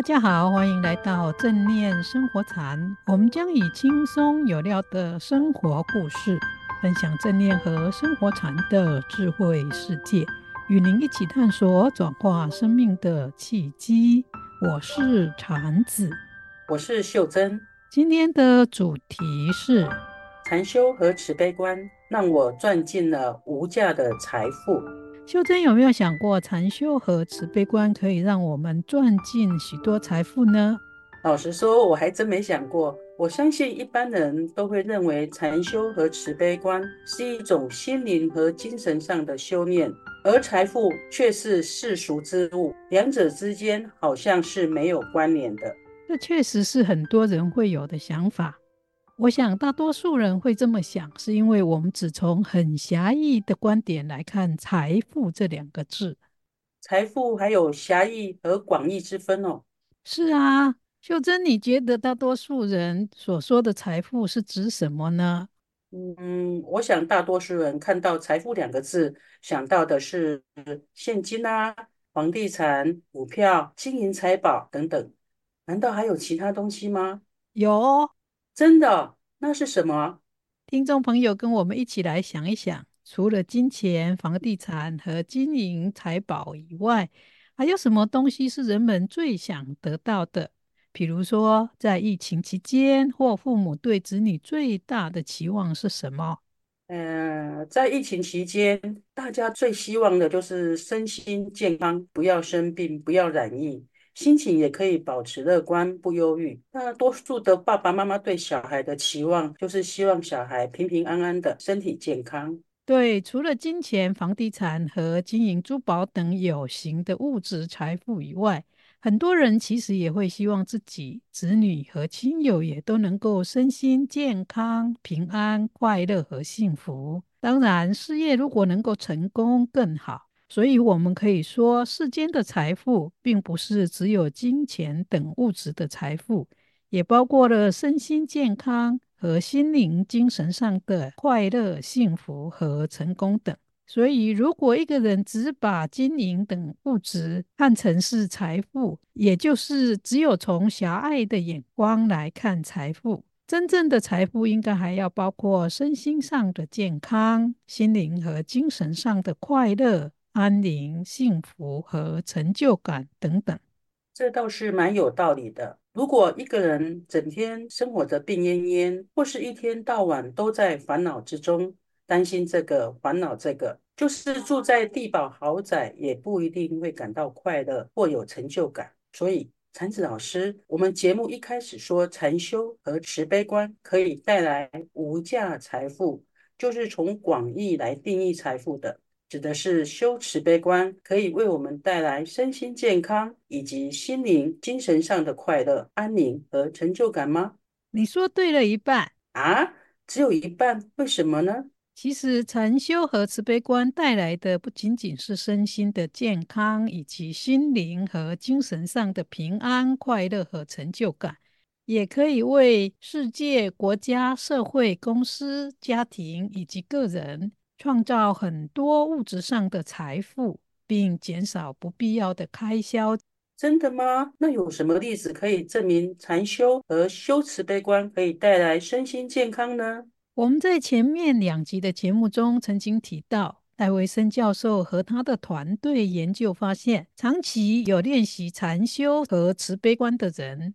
大家好，欢迎来到正念生活禅。我们将以轻松有料的生活故事，分享正念和生活禅的智慧世界，与您一起探索转化生命的契机。我是禅子，我是秀珍。今天的主题是禅修和慈悲观，让我赚进了无价的财富。秀珍有没有想过，禅修和慈悲观可以让我们赚进许多财富呢？老实说，我还真没想过。我相信一般人都会认为禅修和慈悲观是一种心灵和精神上的修炼，而财富却是世俗之物，两者之间好像是没有关联的。这确实是很多人会有的想法。我想，大多数人会这么想，是因为我们只从很狭义的观点来看“财富”这两个字。财富还有狭义和广义之分哦。是啊，秀珍，你觉得大多数人所说的财富是指什么呢？嗯，我想大多数人看到“财富”两个字，想到的是现金啊、房地产、股票、金银财宝等等。难道还有其他东西吗？有。真的？那是什么？听众朋友，跟我们一起来想一想，除了金钱、房地产和金银财宝以外，还有什么东西是人们最想得到的？比如说，在疫情期间，或父母对子女最大的期望是什么？嗯、呃，在疫情期间，大家最希望的就是身心健康，不要生病，不要染疫。心情也可以保持乐观，不忧郁。那多数的爸爸妈妈对小孩的期望，就是希望小孩平平安安的，身体健康。对，除了金钱、房地产和金银珠宝等有形的物质财富以外，很多人其实也会希望自己子女和亲友也都能够身心健康、平安、快乐和幸福。当然，事业如果能够成功更好。所以，我们可以说，世间的财富并不是只有金钱等物质的财富，也包括了身心健康和心灵、精神上的快乐、幸福和成功等。所以，如果一个人只把金银等物质看成是财富，也就是只有从狭隘的眼光来看财富，真正的财富应该还要包括身心上的健康、心灵和精神上的快乐。安宁、幸福和成就感等等，这倒是蛮有道理的。如果一个人整天生活着病恹恹，或是一天到晚都在烦恼之中，担心这个烦恼这个，就是住在地堡豪宅，也不一定会感到快乐或有成就感。所以，禅子老师，我们节目一开始说禅修和慈悲观可以带来无价财富，就是从广义来定义财富的。指的是修慈悲观可以为我们带来身心健康以及心灵、精神上的快乐、安宁和成就感吗？你说对了一半啊，只有一半，为什么呢？其实禅修和慈悲观带来的不仅仅是身心的健康，以及心灵和精神上的平安、快乐和成就感，也可以为世界、国家、社会、公司、家庭以及个人。创造很多物质上的财富，并减少不必要的开销。真的吗？那有什么例子可以证明禅修和修慈悲观可以带来身心健康呢？我们在前面两集的节目中曾经提到，戴维森教授和他的团队研究发现，长期有练习禅修和慈悲观的人，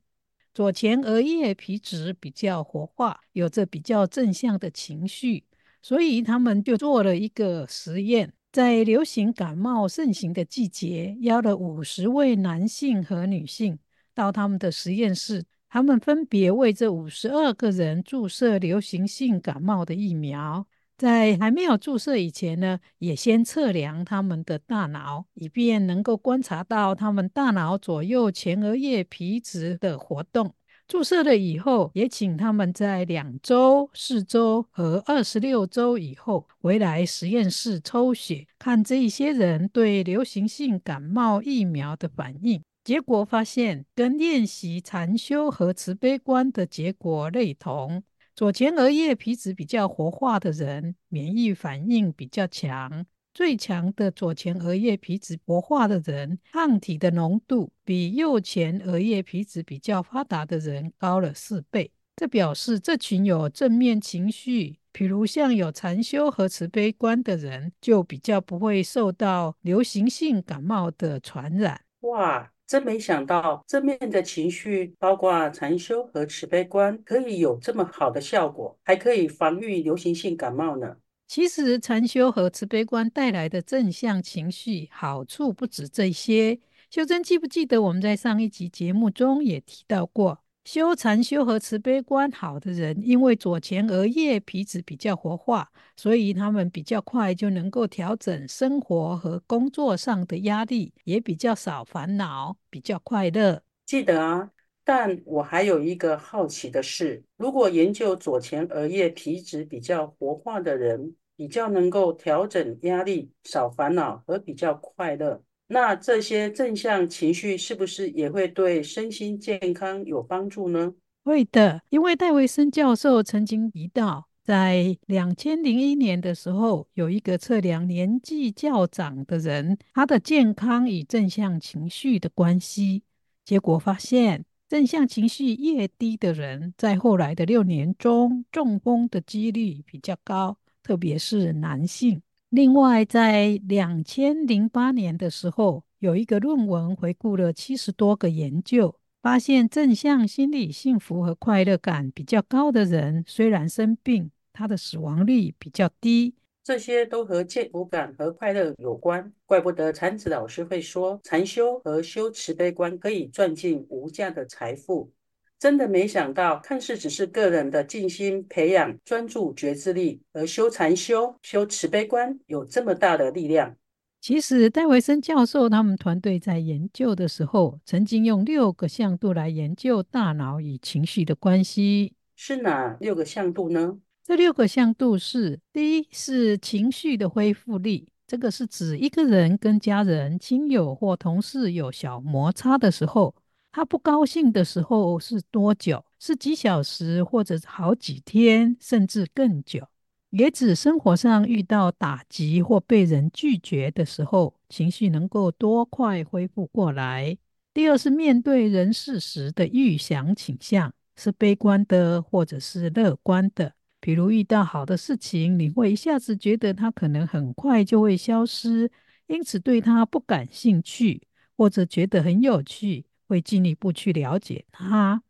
左前额叶皮质比较活化，有着比较正向的情绪。所以他们就做了一个实验，在流行感冒盛行的季节，邀了五十位男性和女性到他们的实验室，他们分别为这五十二个人注射流行性感冒的疫苗。在还没有注射以前呢，也先测量他们的大脑，以便能够观察到他们大脑左右前额叶皮质的活动。注射了以后，也请他们在两周、四周和二十六周以后回来实验室抽血，看这一些人对流行性感冒疫苗的反应。结果发现，跟练习禅修和慈悲观的结果类同。左前额叶皮质比较活化的人，免疫反应比较强；最强的左前额叶皮质薄化的人，抗体的浓度比右前额叶皮质比较发达的人高了四倍。这表示这群有正面情绪，譬如像有禅修和慈悲观的人，就比较不会受到流行性感冒的传染。哇，真没想到正面的情绪，包括禅修和慈悲观，可以有这么好的效果，还可以防御流行性感冒呢。其实禅修和慈悲观带来的正向情绪好处不止这些。秀珍记不记得我们在上一集节目中也提到过，修禅修和慈悲观好的人，因为左前额叶皮质比较活化，所以他们比较快就能够调整生活和工作上的压力，也比较少烦恼，比较快乐。记得。但我还有一个好奇的是，如果研究左前额叶皮质比较活化的人，比较能够调整压力、少烦恼和比较快乐，那这些正向情绪是不是也会对身心健康有帮助呢？会的，因为戴维森教授曾经提到，在两千零一年的时候，有一个测量年纪较长的人，他的健康与正向情绪的关系，结果发现。正向情绪越低的人，在后来的六年中，中风的几率比较高，特别是男性。另外，在两千零八年的时候，有一个论文回顾了七十多个研究，发现正向心理幸福和快乐感比较高的人，虽然生病，他的死亡率比较低。这些都和幸福感和快乐有关，怪不得禅子老师会说，禅修和修慈悲观可以赚进无价的财富。真的没想到，看似只是个人的静心培养专注觉知力，而修禅修、修慈悲观有这么大的力量。其实，戴维森教授他们团队在研究的时候，曾经用六个向度来研究大脑与情绪的关系。是哪六个向度呢？这六个向度是：第一是情绪的恢复力，这个是指一个人跟家人、亲友或同事有小摩擦的时候，他不高兴的时候是多久？是几小时，或者好几天，甚至更久。也指生活上遇到打击或被人拒绝的时候，情绪能够多快恢复过来。第二是面对人事时的预想倾向，是悲观的或者是乐观的。比如遇到好的事情，你会一下子觉得它可能很快就会消失，因此对它不感兴趣；或者觉得很有趣，会进一步去了解它。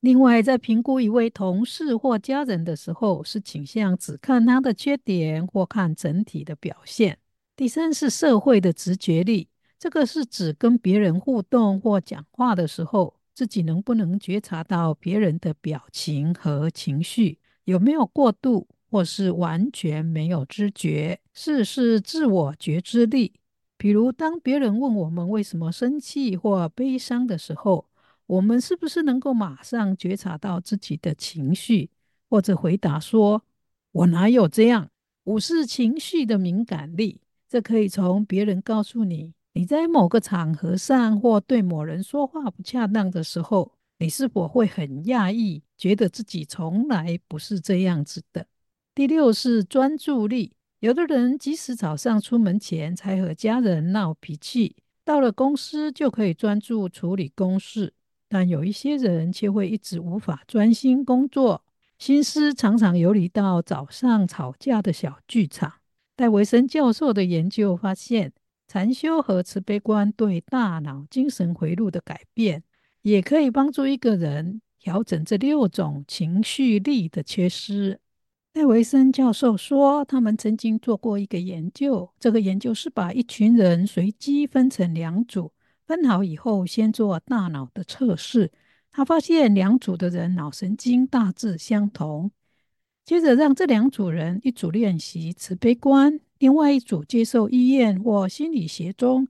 另外，在评估一位同事或家人的时候，是倾向只看他的缺点或看整体的表现。第三是社会的直觉力，这个是指跟别人互动或讲话的时候，自己能不能觉察到别人的表情和情绪。有没有过度，或是完全没有知觉？四是自我觉知力。比如，当别人问我们为什么生气或悲伤的时候，我们是不是能够马上觉察到自己的情绪，或者回答说：“我哪有这样？”五是情绪的敏感力。这可以从别人告诉你，你在某个场合上或对某人说话不恰当的时候。你是否会很讶异，觉得自己从来不是这样子的？第六是专注力。有的人即使早上出门前才和家人闹脾气，到了公司就可以专注处理公事；但有一些人却会一直无法专心工作，心思常常游离到早上吵架的小剧场。戴维森教授的研究发现，禅修和慈悲观对大脑精神回路的改变。也可以帮助一个人调整这六种情绪力的缺失。戴维森教授说，他们曾经做过一个研究，这个研究是把一群人随机分成两组，分好以后先做大脑的测试。他发现两组的人脑神经大致相同，接着让这两组人一组练习慈悲观，另外一组接受医院或心理学中。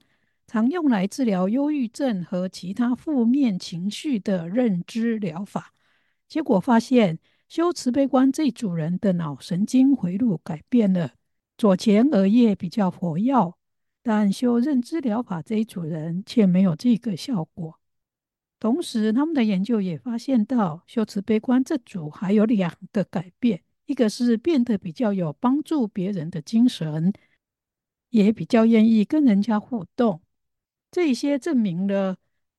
常用来治疗忧郁症和其他负面情绪的认知疗法，结果发现修慈悲观这组人的脑神经回路改变了，左前额叶比较活跃，但修认知疗法这一组人却没有这个效果。同时，他们的研究也发现到，修慈悲观这组还有两个改变，一个是变得比较有帮助别人的精神。也比较愿意跟人家互动。这些证明了，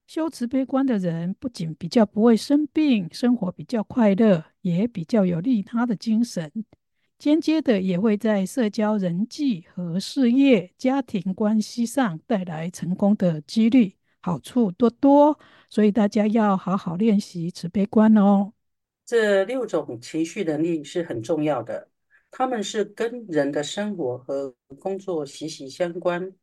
修慈悲观的人不仅比较不会生病，生活比较快乐，也比较有利他的精神。间接的也会在社交、人际和事业、家庭关系上带来成功的几率，好处多多。所以大家要好好练习慈悲观哦。这六种情绪能力是很重要的，他们是跟人的生活和工作息息相关。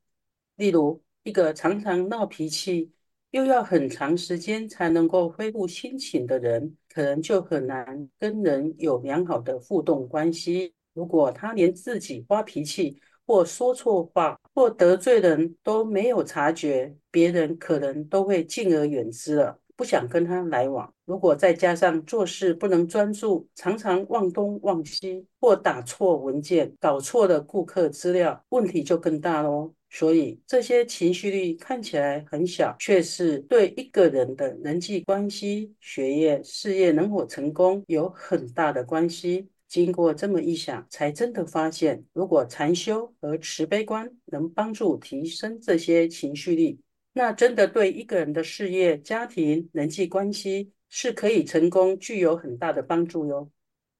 例如，一个常常闹脾气，又要很长时间才能够恢复心情的人，可能就很难跟人有良好的互动关系。如果他连自己发脾气，或说错话，或得罪人都没有察觉，别人可能都会敬而远之了。不想跟他来往。如果再加上做事不能专注，常常忘东忘西，或打错文件、搞错了顾客资料，问题就更大喽。所以这些情绪力看起来很小，却是对一个人的人际关系、学业、事业能否成功有很大的关系。经过这么一想，才真的发现，如果禅修和慈悲观能帮助提升这些情绪力。那真的对一个人的事业、家庭、人际关系是可以成功，具有很大的帮助哟。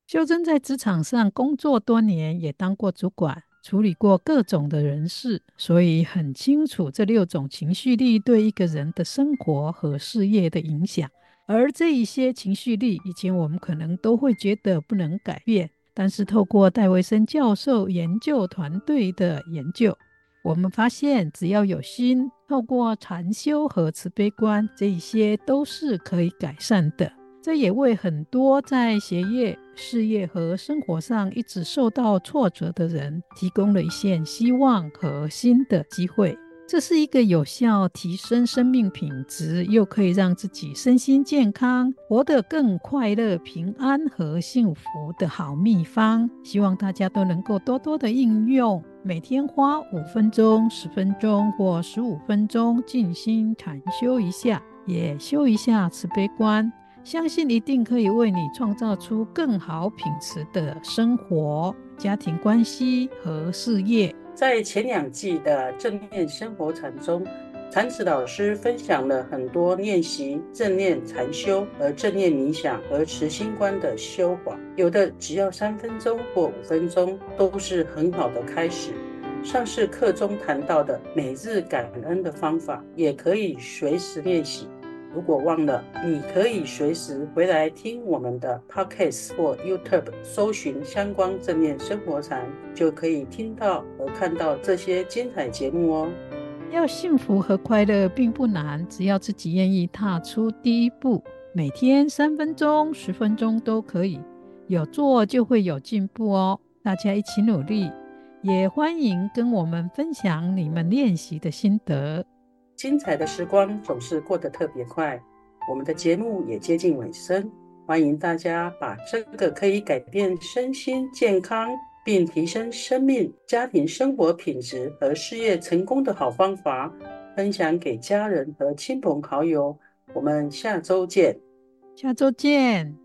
秀珍在职场上工作多年，也当过主管，处理过各种的人事，所以很清楚这六种情绪力对一个人的生活和事业的影响。而这一些情绪力，以前我们可能都会觉得不能改变，但是透过戴维森教授研究团队的研究。我们发现，只要有心，透过禅修和慈悲观，这一些都是可以改善的。这也为很多在学业、事业和生活上一直受到挫折的人，提供了一线希望和新的机会。这是一个有效提升生命品质，又可以让自己身心健康、活得更快乐、平安和幸福的好秘方。希望大家都能够多多的应用，每天花五分钟、十分钟或十五分钟静心禅修一下，也修一下慈悲观，相信一定可以为你创造出更好品质的生活、家庭关系和事业。在前两季的正念生活禅中，禅子老师分享了很多练习正念禅修和正念冥想和慈心观的修法，有的只要三分钟或五分钟，都是很好的开始。上次课中谈到的每日感恩的方法，也可以随时练习。如果忘了，你可以随时回来听我们的 Podcast 或 YouTube，搜寻相关正念生活禅，就可以听到和看到这些精彩节目哦。要幸福和快乐并不难，只要自己愿意踏出第一步。每天三分钟、十分钟都可以，有做就会有进步哦。大家一起努力，也欢迎跟我们分享你们练习的心得。精彩的时光总是过得特别快，我们的节目也接近尾声。欢迎大家把这个可以改变身心健康，并提升生命、家庭生活品质和事业成功的好方法，分享给家人和亲朋好友。我们下周见，下周见。